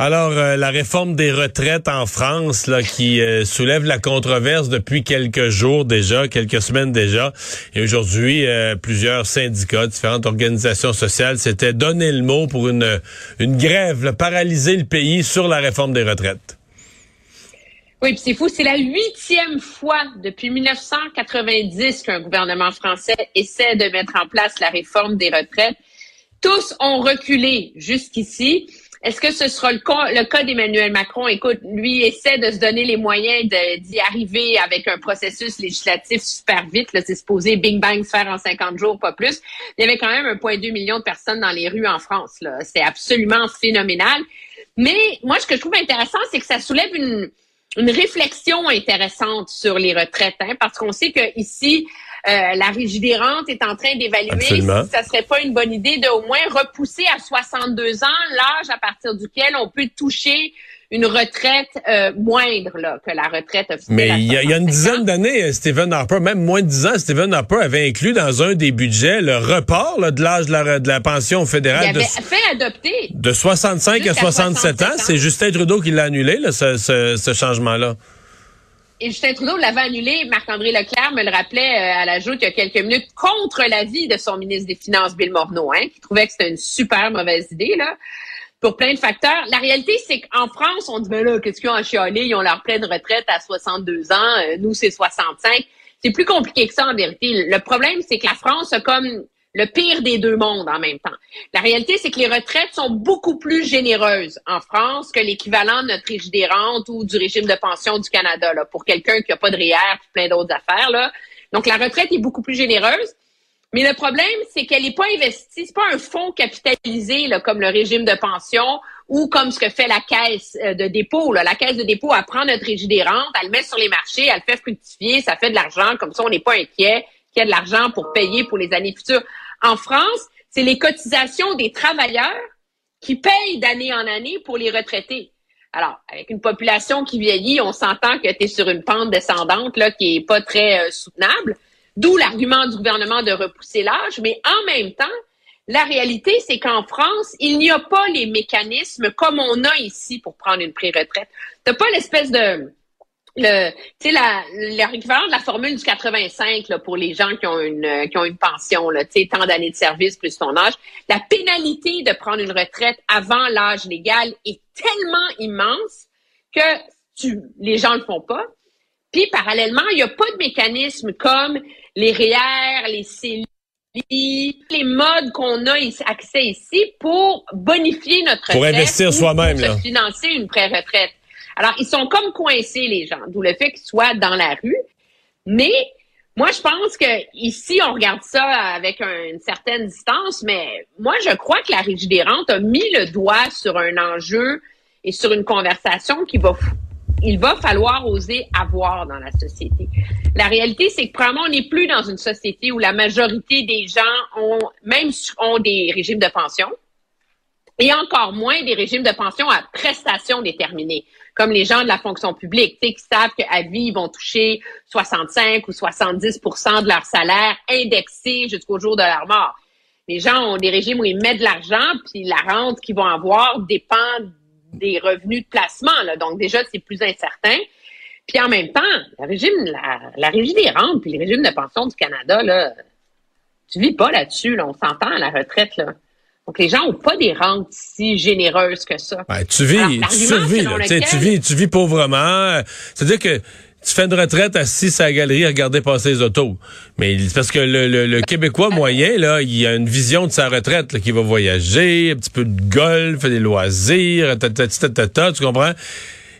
Alors, euh, la réforme des retraites en France, là, qui euh, soulève la controverse depuis quelques jours déjà, quelques semaines déjà. Et aujourd'hui, euh, plusieurs syndicats, différentes organisations sociales s'étaient donné le mot pour une, une grève, paralyser le pays sur la réforme des retraites. Oui, puis c'est fou, c'est la huitième fois depuis 1990 qu'un gouvernement français essaie de mettre en place la réforme des retraites. Tous ont reculé jusqu'ici. Est-ce que ce sera le cas, le cas d'Emmanuel Macron? Écoute, lui essaie de se donner les moyens d'y arriver avec un processus législatif super vite. C'est supposé Bing Bang faire en 50 jours, pas plus. Il y avait quand même 1,2 million de personnes dans les rues en France. C'est absolument phénoménal. Mais moi, ce que je trouve intéressant, c'est que ça soulève une, une réflexion intéressante sur les retraites, hein, parce qu'on sait que ici, euh, la Régie des rentes est en train d'évaluer si ça serait pas une bonne idée de au moins repousser à 62 ans l'âge à partir duquel on peut toucher une retraite euh, moindre là, que la retraite officielle. Mais il y, a une dizaine d'années, euh, Stephen Harper, même moins de dix ans, Stephen Harper avait inclus dans un des budgets le report de l'âge de la, de la, pension fédérale. Il avait fait adopter. De 65 à 67, ans. C'est Justin Trudeau qui l'a annulé, là, ce, ce, ce changement-là. Et Justin Trudeau l'avait annulé. Marc-André Leclerc me le rappelait euh, à la joute il y a quelques minutes contre l'avis de son ministre des Finances, Bill Morneau, hein, qui trouvait que c'était une super mauvaise idée, là, pour plein de facteurs. La réalité, c'est qu'en France, on dit, ben là, qu'est-ce qu'ils ont à chialer? Ils ont leur pleine retraite à 62 ans. Euh, nous, c'est 65. C'est plus compliqué que ça, en vérité. Le problème, c'est que la France a comme le pire des deux mondes en même temps. La réalité, c'est que les retraites sont beaucoup plus généreuses en France que l'équivalent de notre régime des rentes ou du régime de pension du Canada, là, pour quelqu'un qui n'a pas de REER et plein d'autres affaires. Là. Donc, la retraite est beaucoup plus généreuse. Mais le problème, c'est qu'elle n'est pas investie, c'est pas un fonds capitalisé là, comme le régime de pension ou comme ce que fait la caisse euh, de dépôt. La caisse de dépôt, elle prend notre régime des rentes, elle le met sur les marchés, elle le fait fructifier, ça fait de l'argent, comme ça on n'est pas inquiet qu'il y a de l'argent pour payer pour les années futures. En France, c'est les cotisations des travailleurs qui payent d'année en année pour les retraités. Alors, avec une population qui vieillit, on s'entend que tu es sur une pente descendante là, qui est pas très euh, soutenable. D'où l'argument du gouvernement de repousser l'âge. Mais en même temps, la réalité, c'est qu'en France, il n'y a pas les mécanismes comme on a ici pour prendre une pré-retraite. Tu pas l'espèce de le, tu sais, la, l'équivalent de la formule du 85 là, pour les gens qui ont une, qui ont une pension, là, tu sais, tant d'années de service plus ton âge. La pénalité de prendre une retraite avant l'âge légal est tellement immense que tu, les gens le font pas. Puis, parallèlement, il n'y a pas de mécanisme comme les REER, les CELI, les modes qu'on a accès ici pour bonifier notre retraite. Pour investir soi-même, là. financer une pré-retraite. Alors, ils sont comme coincés, les gens, d'où le fait qu'ils soient dans la rue. Mais moi, je pense que ici, on regarde ça avec une certaine distance, mais moi, je crois que la Régie des rentes a mis le doigt sur un enjeu et sur une conversation qui va il va falloir oser avoir dans la société. La réalité, c'est que probablement on n'est plus dans une société où la majorité des gens ont, même ont des régimes de pension, et encore moins des régimes de pension à prestations déterminées, comme les gens de la fonction publique, qui savent qu'à vie, ils vont toucher 65 ou 70% de leur salaire indexé jusqu'au jour de leur mort. Les gens ont des régimes où ils mettent de l'argent, puis la rente qu'ils vont avoir dépend des revenus de placement. Donc déjà, c'est plus incertain. Puis en même temps, la régime, la, des rentes, puis le régime de pension du Canada, là, tu vis pas là-dessus. Là. On s'entend à la retraite. Là. Donc, les gens n'ont pas des rentes si généreuses que ça. tu vis, tu survis, tu vis, tu vis pauvrement. C'est-à-dire que tu fais une retraite assis à la galerie à regarder passer les autos. Mais parce que le, le, Québécois moyen, là, il a une vision de sa retraite, là, qui va voyager, un petit peu de golf, des loisirs, ta, ta, tu comprends?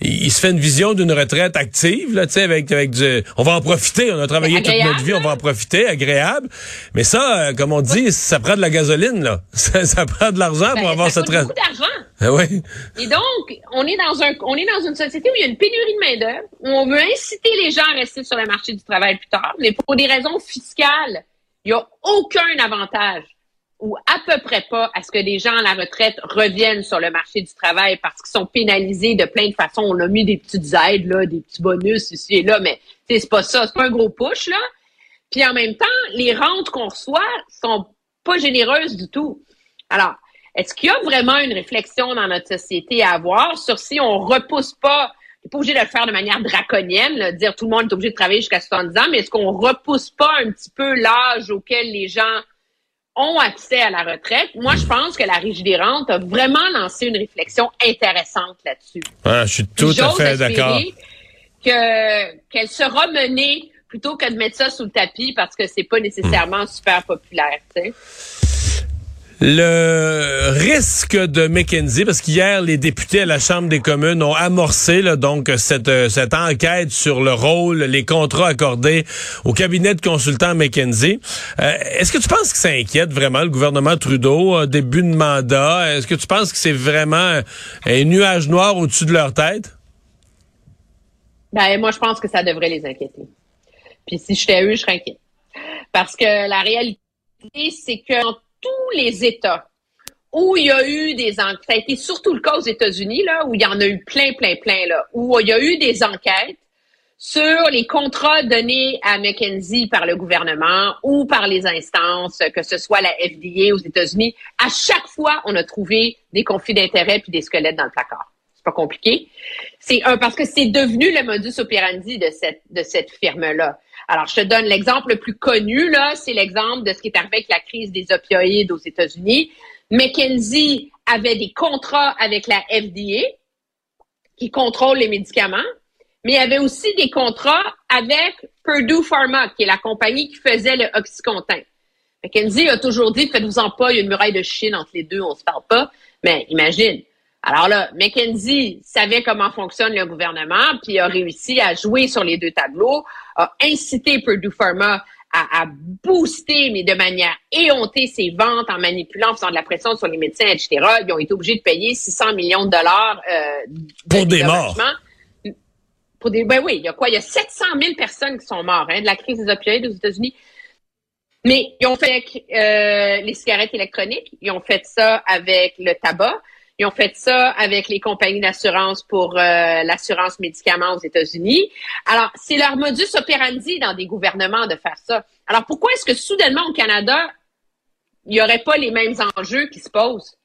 Il, se fait une vision d'une retraite active, là, tu sais, avec, avec du, on va en profiter, on a travaillé toute notre vie, on va en profiter, agréable. Mais ça, euh, comme on dit, ça prend de la gasoline, là. Ça, prend de l'argent pour ben, avoir cette retraite. Ah oui. Et donc, on est dans un, on est dans une société où il y a une pénurie de main-d'œuvre, où on veut inciter les gens à rester sur le marché du travail plus tard, mais pour des raisons fiscales, il n'y a aucun avantage ou à peu près pas à ce que des gens à la retraite reviennent sur le marché du travail parce qu'ils sont pénalisés de plein de façons. On a mis des petites aides, là, des petits bonus ici et là, mais c'est pas ça, c'est pas un gros push, là. Puis en même temps, les rentes qu'on reçoit sont pas généreuses du tout. Alors, est-ce qu'il y a vraiment une réflexion dans notre société à avoir sur si on repousse pas, n'est pas obligé de le faire de manière draconienne, là, dire tout le monde est obligé de travailler jusqu'à 70 ans, mais est-ce qu'on repousse pas un petit peu l'âge auquel les gens ont accès à la retraite. Moi, je pense que la Régie des rentes a vraiment lancé une réflexion intéressante là-dessus. Ah, je suis tout à fait d'accord. Que, qu'elle sera menée plutôt que de mettre ça sous le tapis parce que c'est pas nécessairement super populaire, tu sais. Le risque de McKenzie, parce qu'hier, les députés à la Chambre des communes ont amorcé donc cette, euh, cette enquête sur le rôle, les contrats accordés au cabinet de consultants McKenzie. Euh, est-ce que tu penses que ça inquiète vraiment le gouvernement Trudeau, début de mandat? Est-ce que tu penses que c'est vraiment un nuage noir au-dessus de leur tête? Ben, moi, je pense que ça devrait les inquiéter. Puis si j'étais eux, je serais inquiète. Parce que la réalité, c'est que tous les États où il y a eu des enquêtes, ça a été surtout le cas aux États-Unis, là, où il y en a eu plein, plein, plein, là, où il y a eu des enquêtes sur les contrats donnés à McKenzie par le gouvernement ou par les instances, que ce soit la FDA aux États-Unis. À chaque fois, on a trouvé des conflits d'intérêts puis des squelettes dans le placard. Pas compliqué. C'est un parce que c'est devenu le modus operandi de cette de cette firme-là. Alors, je te donne l'exemple le plus connu, là, c'est l'exemple de ce qui est arrivé avec la crise des opioïdes aux États-Unis. McKenzie avait des contrats avec la FDA qui contrôle les médicaments, mais il y avait aussi des contrats avec Purdue Pharma, qui est la compagnie qui faisait le Oxycontin. McKenzie a toujours dit, faites-vous-en pas, il y a une muraille de Chine entre les deux, on se parle pas. Mais imagine, alors là, McKenzie savait comment fonctionne le gouvernement, puis a réussi à jouer sur les deux tableaux, a incité Purdue Pharma à, booster, mais de manière éhontée, ses ventes en manipulant, en faisant de la pression sur les médecins, etc. Ils ont été obligés de payer 600 millions de dollars euh, pour des morts. Pour des, ben oui, il y a quoi? Il y a 700 000 personnes qui sont mortes hein, de la crise des opioïdes aux États-Unis. Mais ils ont fait euh, les cigarettes électroniques, ils ont fait ça avec le tabac, ils ont fait ça avec les compagnies d'assurance pour euh, l'assurance médicaments aux États-Unis. Alors, c'est leur modus operandi dans des gouvernements de faire ça. Alors, pourquoi est-ce que soudainement au Canada, il n'y aurait pas les mêmes enjeux qui se posent?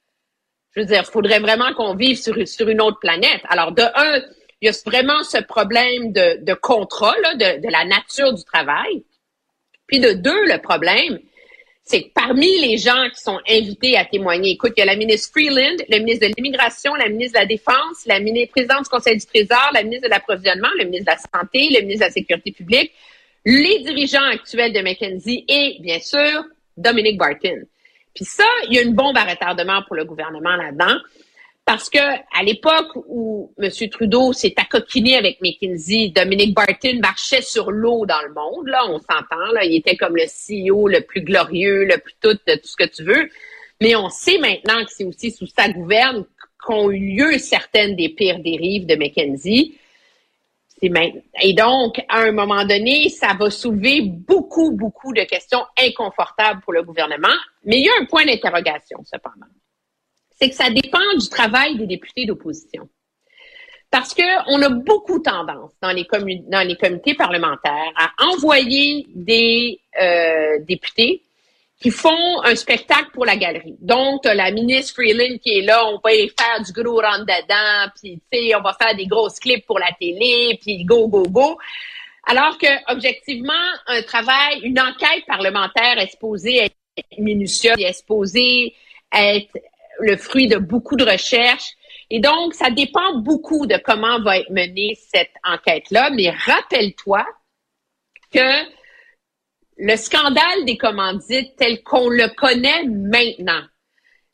Je veux dire, il faudrait vraiment qu'on vive sur, une autre planète. Alors, de un, il y a vraiment ce problème de, de de, de la nature du travail. Puis de deux, le problème, c'est que parmi les gens qui sont invités à témoigner, écoute, il y a la ministre Freeland, le ministre de l'Immigration, la ministre de la Défense, la ministre présidente du Conseil du Trésor, la ministre de l'Approvisionnement, le ministre de la Santé, le ministre de la Sécurité publique, les dirigeants actuels de McKenzie et, bien sûr, Dominique Barton. Puis ça, il y a une bombe à retardement pour le gouvernement là-dedans. Parce que à l'époque où M. Trudeau s'est accoquiné avec McKinsey, Dominique Barton marchait sur l'eau dans le monde. Là, on s'entend. Là, il était comme le CEO le plus glorieux, le plus tout, tout ce que tu veux. Mais on sait maintenant que c'est aussi sous sa gouverne qu'ont eu lieu certaines des pires dérives de McKenzie. Et donc, à un moment donné, ça va soulever beaucoup, beaucoup de questions inconfortables pour le gouvernement. Mais il y a un point d'interrogation, cependant c'est que ça dépend du travail des députés d'opposition. Parce qu'on a beaucoup tendance dans les, dans les comités parlementaires à envoyer des euh, députés qui font un spectacle pour la galerie. Donc, la ministre Freeland qui est là, on va faire du gros rentre dedans, puis tu sais, on va faire des grosses clips pour la télé, puis go, go, go. Alors que, objectivement, un travail, une enquête parlementaire est supposée être minutieuse, est supposée être le fruit de beaucoup de recherches. Et donc, ça dépend beaucoup de comment va être menée cette enquête-là. Mais rappelle-toi que le scandale des commandites tel qu'on le connaît maintenant,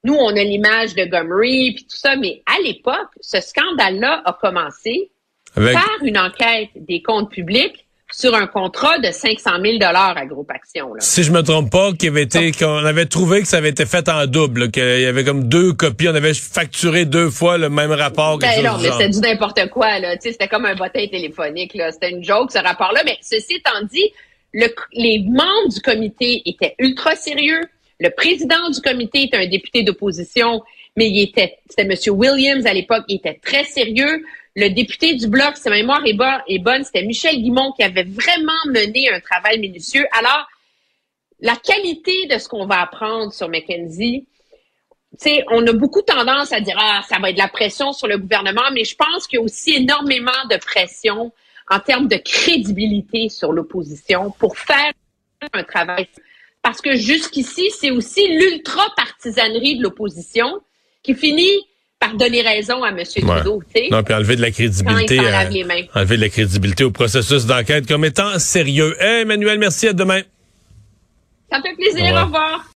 nous, on a l'image de Gomery puis tout ça, mais à l'époque, ce scandale-là a commencé par une enquête des comptes publics sur un contrat de 500 000 à Groupe Action. Si je me trompe pas, qu'il avait été, qu'on avait trouvé que ça avait été fait en double, qu'il y avait comme deux copies, on avait facturé deux fois le même rapport. Ben non, mais c'était du n'importe quoi là. C'était comme un bottin téléphonique là. C'était une joke ce rapport-là. Mais ceci étant dit, le, les membres du comité étaient ultra sérieux. Le président du comité est un député d'opposition, mais il était, c'était M. Williams à l'époque, il était très sérieux. Le député du Bloc, si ma mémoire est, bonne, c'était Michel Guimont qui avait vraiment mené un travail minutieux. Alors, la qualité de ce qu'on va apprendre sur McKenzie, sais, on a beaucoup tendance à dire ah ça va être de la pression sur le gouvernement, mais je pense qu'il y a aussi énormément de pression en termes de crédibilité sur l'opposition pour faire un travail. Parce que jusqu'ici, c'est aussi l'ultra-partisanerie de l'opposition qui finit par donner raison à M. Trudeau. Non, puis enlever de la crédibilité. enlever de la crédibilité au processus d'enquête comme étant sérieux. Emmanuel, merci, à demain. Ça me fait plaisir. Au revoir.